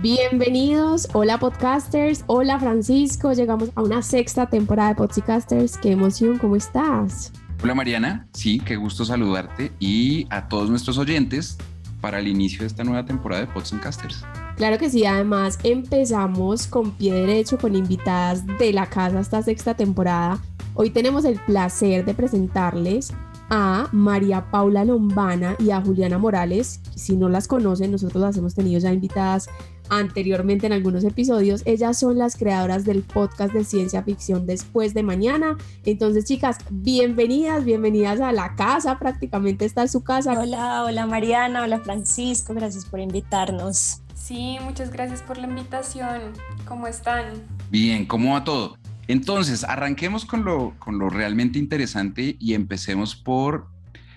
Bienvenidos, hola podcasters, hola Francisco, llegamos a una sexta temporada de Podcasters, qué emoción, ¿cómo estás? Hola Mariana, sí, qué gusto saludarte y a todos nuestros oyentes para el inicio de esta nueva temporada de Podcasters. Claro que sí, además empezamos con pie derecho con invitadas de la casa esta sexta temporada. Hoy tenemos el placer de presentarles a María Paula Lombana y a Juliana Morales. Si no las conocen, nosotros las hemos tenido ya invitadas anteriormente en algunos episodios. Ellas son las creadoras del podcast de ciencia ficción después de mañana. Entonces, chicas, bienvenidas, bienvenidas a la casa. Prácticamente está en su casa. Hola, hola Mariana, hola Francisco, gracias por invitarnos. Sí, muchas gracias por la invitación. ¿Cómo están? Bien, ¿cómo va todo? Entonces, arranquemos con lo, con lo realmente interesante y empecemos por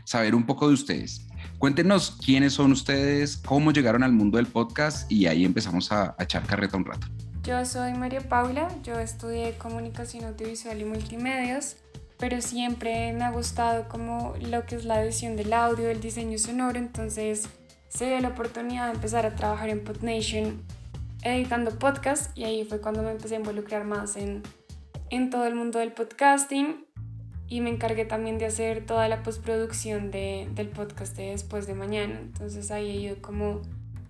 saber un poco de ustedes. Cuéntenos quiénes son ustedes, cómo llegaron al mundo del podcast y ahí empezamos a, echar carreta un rato. Yo soy María Paula, yo estudié comunicación audiovisual y multimedios, pero siempre me ha gustado como lo que es la edición del audio, el diseño sonoro, entonces se dio la oportunidad de empezar a trabajar en PodNation editando podcast y ahí fue cuando me empecé a involucrar más en en todo el mundo del podcasting y me encargué también de hacer toda la postproducción de, del podcast de después de mañana. Entonces ahí he ido como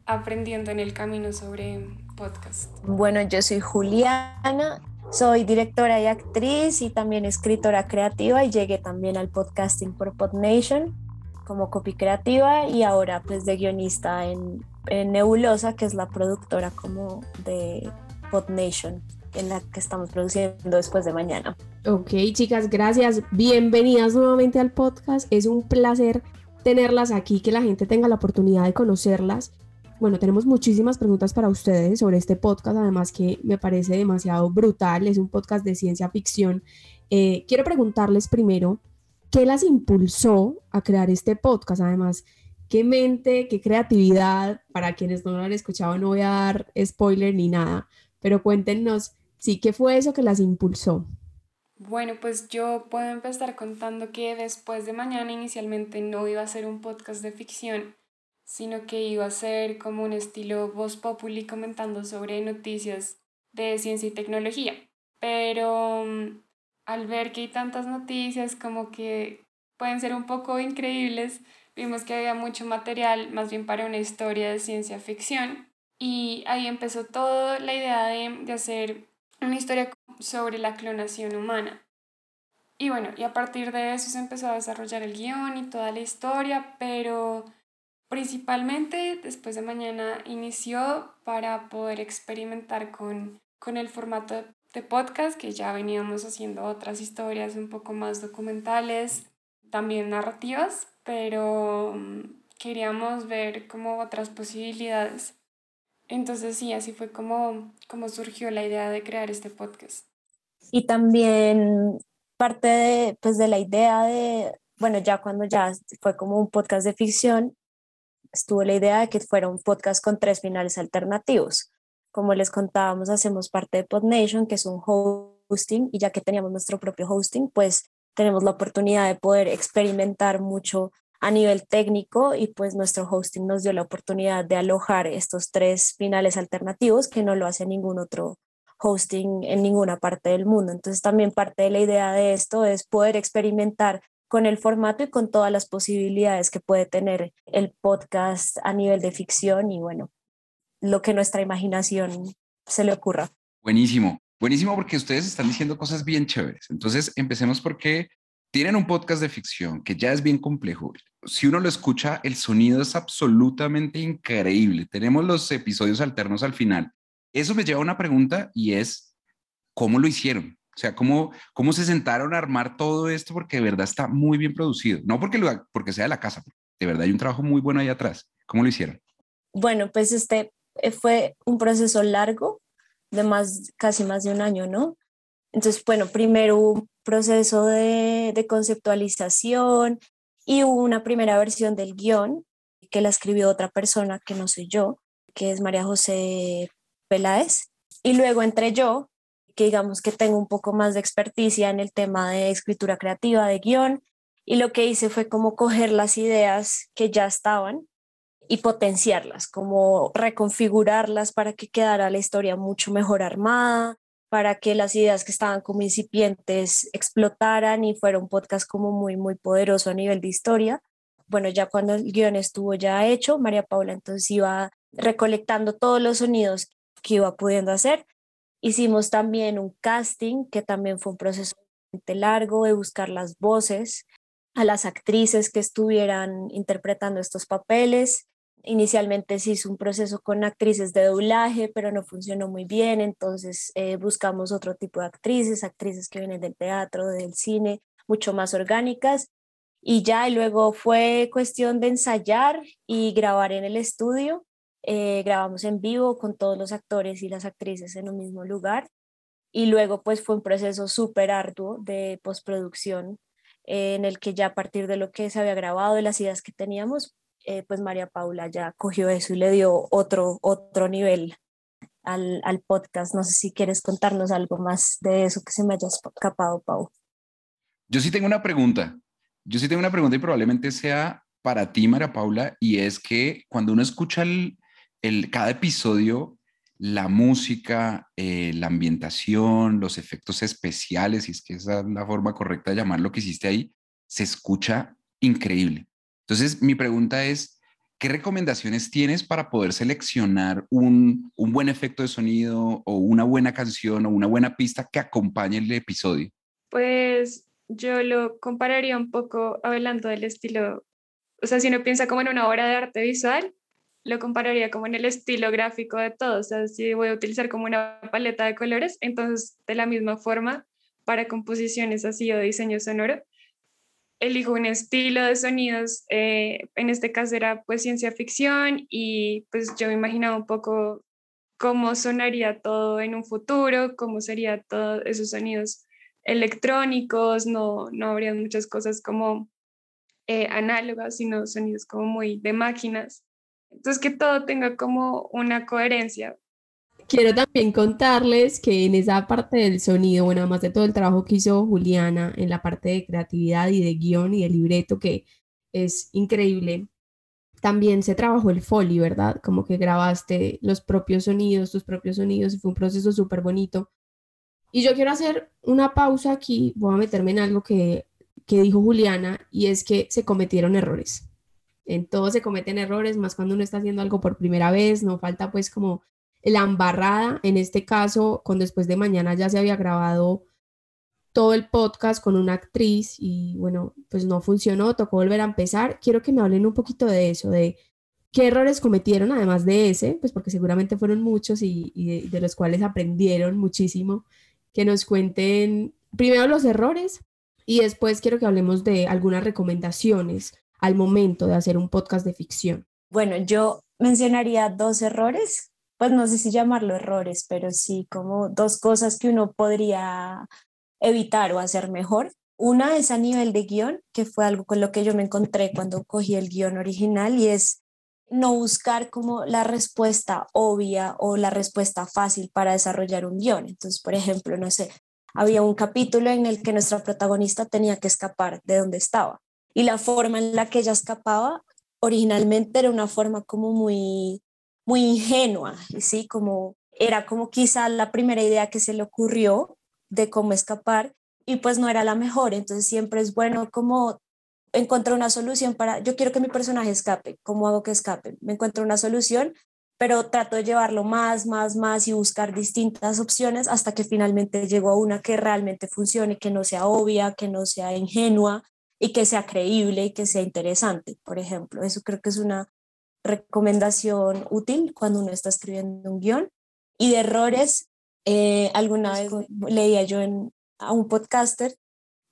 aprendiendo en el camino sobre podcast. Bueno, yo soy Juliana, soy directora y actriz y también escritora creativa y llegué también al podcasting por PodNation como copy creativa y ahora pues de guionista en, en Nebulosa, que es la productora como de PodNation en la que estamos produciendo después de mañana. Ok, chicas, gracias. Bienvenidas nuevamente al podcast. Es un placer tenerlas aquí, que la gente tenga la oportunidad de conocerlas. Bueno, tenemos muchísimas preguntas para ustedes sobre este podcast, además que me parece demasiado brutal. Es un podcast de ciencia ficción. Eh, quiero preguntarles primero, ¿qué las impulsó a crear este podcast? Además, qué mente, qué creatividad. Para quienes no lo han escuchado, no voy a dar spoiler ni nada, pero cuéntenos Sí, ¿qué fue eso que las impulsó? Bueno, pues yo puedo empezar contando que después de mañana inicialmente no iba a ser un podcast de ficción, sino que iba a ser como un estilo voz populi comentando sobre noticias de ciencia y tecnología. Pero mm, al ver que hay tantas noticias como que pueden ser un poco increíbles, vimos que había mucho material más bien para una historia de ciencia ficción. Y ahí empezó toda la idea de, de hacer una historia sobre la clonación humana. Y bueno, y a partir de eso se empezó a desarrollar el guion y toda la historia, pero principalmente después de mañana inició para poder experimentar con, con el formato de podcast, que ya veníamos haciendo otras historias un poco más documentales, también narrativas, pero mm, queríamos ver como otras posibilidades. Entonces sí, así fue como, como surgió la idea de crear este podcast. Y también parte de, pues, de la idea de, bueno, ya cuando ya fue como un podcast de ficción, estuvo la idea de que fuera un podcast con tres finales alternativos. Como les contábamos, hacemos parte de PodNation, que es un hosting, y ya que teníamos nuestro propio hosting, pues tenemos la oportunidad de poder experimentar mucho a nivel técnico y pues nuestro hosting nos dio la oportunidad de alojar estos tres finales alternativos que no lo hace ningún otro hosting en ninguna parte del mundo. Entonces también parte de la idea de esto es poder experimentar con el formato y con todas las posibilidades que puede tener el podcast a nivel de ficción y bueno, lo que nuestra imaginación se le ocurra. Buenísimo, buenísimo porque ustedes están diciendo cosas bien chéveres. Entonces empecemos porque tienen un podcast de ficción que ya es bien complejo. Si uno lo escucha, el sonido es absolutamente increíble. Tenemos los episodios alternos al final. Eso me lleva a una pregunta y es, ¿cómo lo hicieron? O sea, ¿cómo, cómo se sentaron a armar todo esto? Porque de verdad está muy bien producido. No porque, sea de la casa, de verdad hay un trabajo muy bueno ahí atrás. ¿Cómo lo hicieron? Bueno, pues este eh, fue un proceso largo de más, casi más de un año, ¿no? Entonces, bueno, primero proceso de, conceptualización y una primera versión del guion que la escribió otra persona que no soy yo, que es María José Peláez. Y luego entré yo, que digamos que tengo un poco más de experticia en el tema de escritura creativa, de guion, y lo que hice fue como coger las ideas que ya estaban y potenciarlas, como reconfigurarlas para que quedara la historia mucho mejor armada, para que las ideas que estaban como incipientes explotaran y fuera un podcast como muy, muy poderoso a nivel de historia. Bueno, ya cuando el guion estuvo ya hecho, María Paula entonces iba recolectando todos los sonidos que iba pudiendo hacer. Hicimos también un casting, que también fue un proceso largo de buscar las voces a las actrices que estuvieran interpretando estos papeles. Inicialmente se hizo un proceso con actrices de doblaje, pero no funcionó muy bien, entonces eh, buscamos otro tipo de actrices, actrices que vienen del teatro, del cine, mucho más orgánicas. Y ya y luego fue cuestión de ensayar y grabar en el estudio. Eh, grabamos en vivo con todos los actores y las actrices en un mismo lugar. Y luego pues fue un proceso súper arduo de postproducción eh, en el que ya a partir de lo que se había grabado, de las ideas que teníamos, eh, pues María Paula ya cogió eso y le dio otro, otro nivel al, al, podcast. No sé si quieres contarnos algo más de eso que se me haya escapado, Pau. Yo sí tengo una pregunta. Yo sí tengo una pregunta y probablemente sea para ti, María Paula, y es que cuando uno escucha el, el cada episodio, la música, eh, la ambientación, los efectos especiales, si es que esa es la forma correcta de llamar lo que hiciste ahí, se escucha increíble. Entonces, mi pregunta es, ¿qué recomendaciones tienes para poder seleccionar un, un buen efecto de sonido o una buena canción o una buena pista que acompañe el episodio? Pues yo lo compararía un poco hablando del estilo, o sea, si uno piensa como en una obra de arte visual, lo compararía como en el estilo gráfico de todo. O sea, si voy a utilizar como una paleta de colores, entonces de la misma forma, para composiciones así o diseño sonoro, elijo un estilo de sonidos. Eh, en este caso era pues ciencia ficción y pues yo me imaginaba un poco cómo sonaría todo en un futuro, cómo sería todos esos sonidos electrónicos, no, no habría muchas cosas como eh, análogas, sino sonidos como muy de máquinas. Entonces, que todo tenga como una coherencia. Quiero también contarles que en esa parte del sonido, bueno, además de todo el trabajo que hizo Juliana en la parte de creatividad y de guion y de libreto, que es increíble, también se trabajó el foley, ¿verdad? Como que grabaste los propios sonidos, tus propios sonidos, y fue un proceso súper bonito. Y yo quiero hacer una pausa aquí, voy a meterme en algo que, que dijo Juliana, y es que se cometieron errores en todo se cometen errores, más cuando uno está haciendo algo por primera vez, no falta pues como la embarrada, en este caso, con después de mañana ya se había grabado todo el podcast con una actriz y bueno, pues no funcionó, tocó volver a empezar. Quiero que me hablen un poquito de eso, de qué errores cometieron, además de ese, pues porque seguramente fueron muchos y, de, de los cuales aprendieron muchísimo, que nos cuenten primero los errores y después quiero que hablemos de algunas recomendaciones al momento de hacer un podcast de ficción? Bueno, yo mencionaría dos errores, pues no sé si llamarlo errores, pero sí como dos cosas que uno podría evitar o hacer mejor. Una es a nivel de guion, que fue algo con lo que yo me encontré cuando cogí el guion original y es no buscar como la respuesta obvia o la respuesta fácil para desarrollar un guion. Entonces, por ejemplo, no sé, había un capítulo en el que nuestra protagonista tenía que escapar de donde estaba y la forma en la que ella escapaba originalmente era una forma como muy, muy ingenua, ¿sí? Como era como quizá la primera idea que se le ocurrió de cómo escapar y pues no era la mejor, entonces siempre es bueno como encontrar una solución para, yo quiero que mi personaje escape, ¿cómo hago que escape? Me encuentro una solución, pero trato de llevarlo más, más, más y buscar distintas opciones hasta que finalmente llego a una que realmente funcione, que no sea obvia, que no sea ingenua y que sea creíble y que sea interesante, por ejemplo. Eso creo que es una recomendación útil cuando uno está escribiendo un guion. Y de errores, eh, alguna vez leía yo en, a un podcaster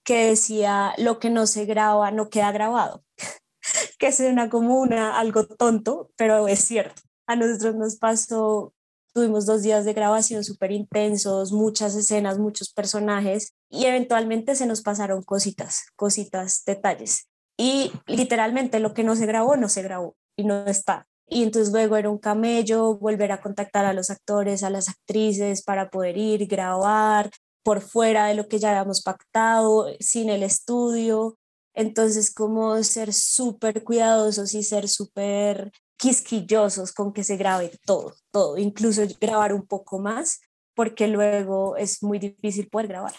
que decía, lo que no se graba no queda grabado, que suena como una, algo tonto, pero es cierto. A nosotros nos pasó, tuvimos dos días de grabación súper intensos, muchas escenas, muchos personajes y eventualmente se nos pasaron cositas, cositas, detalles. Y literalmente lo que no se grabó, no se grabó y no está. Y entonces luego era un camello, volver a contactar a los actores, a las actrices para poder ir, grabar por fuera de lo que ya habíamos pactado, sin el estudio. Entonces, como ser súper cuidadosos y ser súper quisquillosos con que se grabe todo, todo, incluso grabar un poco más, porque luego es muy difícil poder grabar.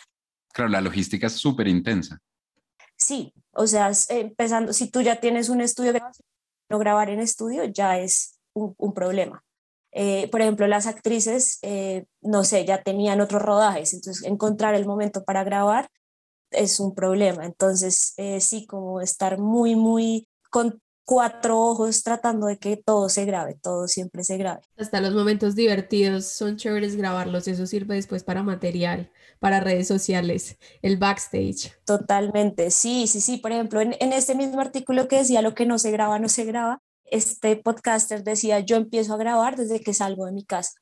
Claro, la logística es súper intensa. Sí, o sea, empezando, si tú ya tienes un estudio de no grabar en estudio, ya es un, problema. Eh, por ejemplo, las actrices, eh, no sé, ya tenían otros rodajes, entonces encontrar el momento para grabar es un problema. Entonces, eh, sí, como estar muy, muy con cuatro ojos tratando de que todo se grabe, todo siempre se grabe. Hasta los momentos divertidos son chéveres grabarlos, eso sirve después para material, para redes sociales, el backstage. Totalmente, sí, sí, sí. Por ejemplo, en, en este mismo artículo que decía lo que no se graba, no se graba, este podcaster decía, yo empiezo a grabar desde que salgo de mi casa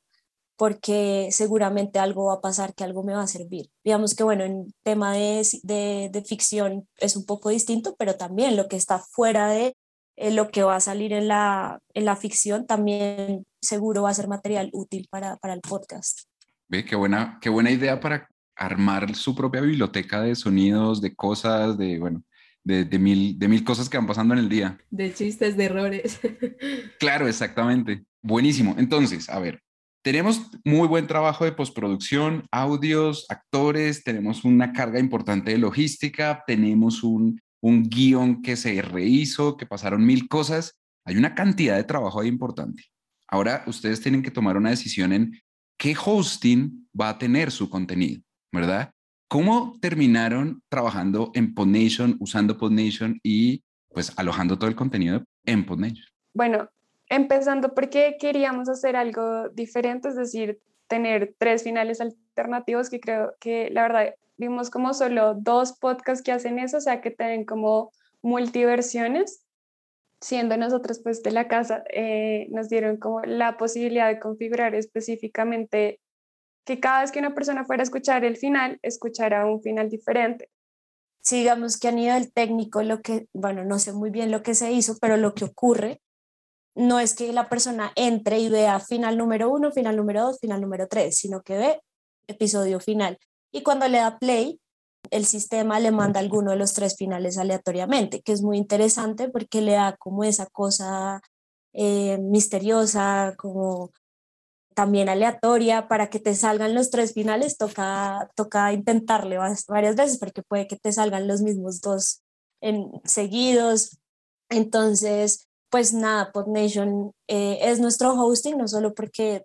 porque seguramente algo va a pasar, que algo me va a servir. Digamos que, bueno, en tema de, de, de ficción es un poco distinto, pero también lo que está fuera de eh, lo que va a salir en la, en la ficción también seguro va a ser material útil para, para el podcast. Ve, qué buena, qué buena idea para armar su propia biblioteca de sonidos, de cosas, de, bueno, de, de, mil, de mil cosas que van pasando en el día. De chistes, de errores. claro, exactamente. Buenísimo. Entonces, a ver, tenemos muy buen trabajo de postproducción, audios, actores, tenemos una carga importante de logística, tenemos un un guion que se rehizo, que pasaron mil cosas. Hay una cantidad de trabajo ahí importante. Ahora ustedes tienen que tomar una decisión en qué hosting va a tener su contenido, ¿verdad? ¿Cómo terminaron trabajando en PodNation, usando PodNation y pues alojando todo el contenido en PodNation? Bueno, empezando porque queríamos hacer algo diferente, es decir, tener tres finales alternativos que creo que la verdad vimos como solo dos podcasts que hacen eso, o sea, que tienen como multiversiones, siendo nosotros pues de la casa, eh, nos dieron como la posibilidad de configurar específicamente que cada vez que una persona fuera a escuchar el final, escuchara un final diferente. Sigamos que a nivel técnico lo que, bueno, no sé muy bien lo que se hizo, pero lo que ocurre no es que la persona entre y vea final número uno, final número dos, final número tres, sino que ve episodio final y cuando le da play, el sistema le manda alguno de los tres finales aleatoriamente, que es muy interesante porque le da como esa cosa eh, misteriosa, como también aleatoria, para que te salgan los tres finales, toca, toca intentarle varias veces porque puede que te salgan los mismos dos en, seguidos. Entonces, pues nada, PodNation eh, es nuestro hosting, no solo porque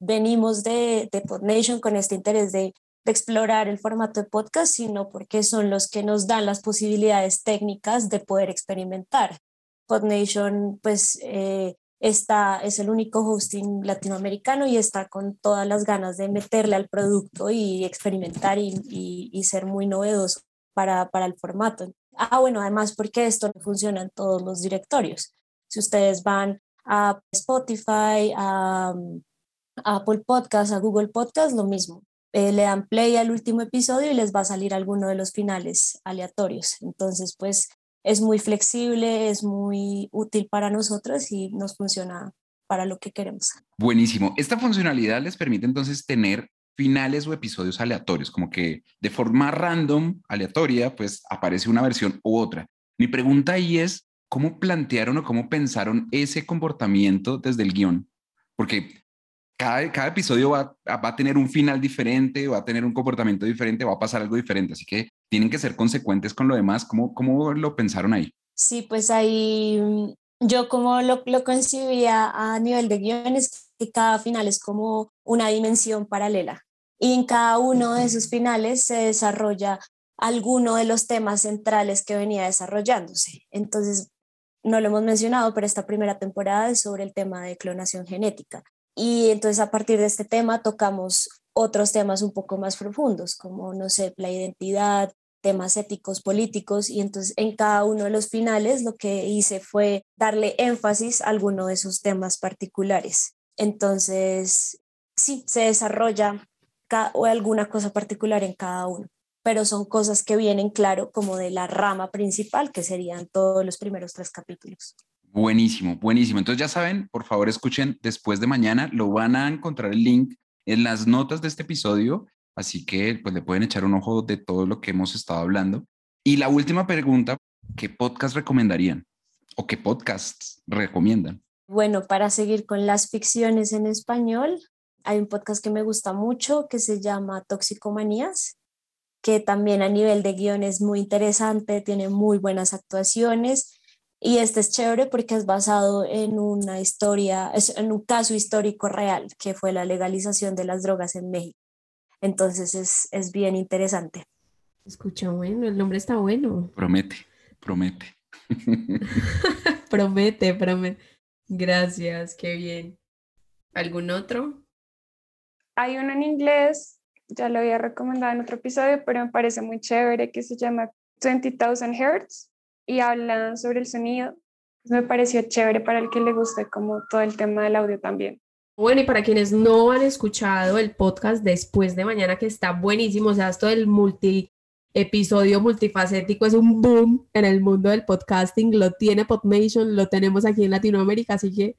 venimos de, de PodNation con este interés de explorar el formato de podcast, sino porque son los que nos dan las posibilidades técnicas de poder experimentar. PodNation, pues, eh, está, es el único hosting latinoamericano y está con todas las ganas de meterle al producto y experimentar y, y, ser muy novedoso para, para el formato. Ah, bueno, además porque esto no funciona en todos los directorios. Si ustedes van a Spotify, a, Apple Podcast, a Google Podcast, lo mismo eh, le dan play al último episodio y les va a salir alguno de los finales aleatorios. Entonces, pues es muy flexible, es muy útil para nosotros y nos funciona para lo que queremos. Buenísimo. Esta funcionalidad les permite entonces tener finales o episodios aleatorios, como que de forma random, aleatoria, pues aparece una versión u otra. Mi pregunta ahí es, ¿cómo plantearon o cómo pensaron ese comportamiento desde el guion? Porque cada, episodio va, a tener un final diferente, va a tener un comportamiento diferente, va a pasar algo diferente. Así que tienen que ser consecuentes con lo demás. ¿Cómo, cómo lo pensaron ahí? Sí, pues ahí mm, Yo como lo, lo concibía a nivel de guiones, que cada final es como una dimensión paralela. Y en cada uno de esos finales se desarrolla alguno de los temas centrales que venía desarrollándose. Entonces, no lo hemos mencionado, pero esta primera temporada es sobre el tema de clonación genética. Y entonces a partir de este tema tocamos otros temas un poco más profundos, como, no sé, la identidad, temas éticos, políticos, y entonces en cada uno de los finales lo que hice fue darle énfasis a alguno de esos temas particulares. Entonces, sí, se desarrolla o alguna cosa particular en cada uno, pero son cosas que vienen claro como de la rama principal, que serían todos los primeros tres capítulos. Buenísimo, buenísimo. Entonces ya saben, por favor escuchen después de mañana, lo van a encontrar el link en las notas de este episodio, así que pues le pueden echar un ojo de todo lo que hemos estado hablando. Y la última pregunta, ¿qué podcast recomendarían? ¿O qué podcasts recomiendan? Bueno, para seguir con las ficciones en español, hay un podcast que me gusta mucho que se llama Toxicomanías, que también a nivel de guion es muy interesante, tiene muy buenas actuaciones y este es chévere porque es basado en una historia, en un caso histórico real, que fue la legalización de las drogas en México. Entonces es, es bien interesante. Escucha bueno, el nombre está bueno. Promete, promete. promete, promete. Gracias, qué bien. ¿Algún otro? Hay uno en inglés, ya lo había recomendado en otro episodio, pero me parece muy chévere, que se llama 20,000 Hertz y hablan sobre el sonido. Me pareció chévere para el que le guste como todo el tema del audio también. Bueno, y para quienes no han escuchado el podcast después de mañana, que está buenísimo, o sea, esto del multi episodio multifacético es un boom en el mundo del podcasting, lo tiene Podmation, lo tenemos aquí en Latinoamérica, así que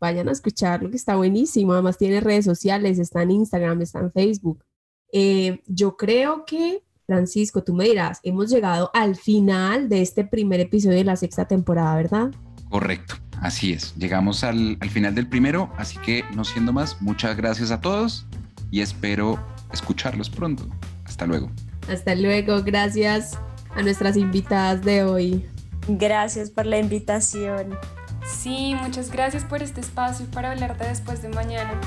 vayan a escucharlo, que está buenísimo, además tiene redes sociales, está en Instagram, está en Facebook. Eh, yo creo que Francisco, tú me dirás, hemos llegado al final de este primer episodio de la sexta temporada, ¿verdad? Correcto, así es. Llegamos al, final del primero, así que no siendo más, muchas gracias a todos y espero escucharlos pronto. Hasta luego. Hasta luego, gracias a nuestras invitadas de hoy. Gracias por la invitación. Sí, muchas gracias por este espacio para hablar de después de mañana.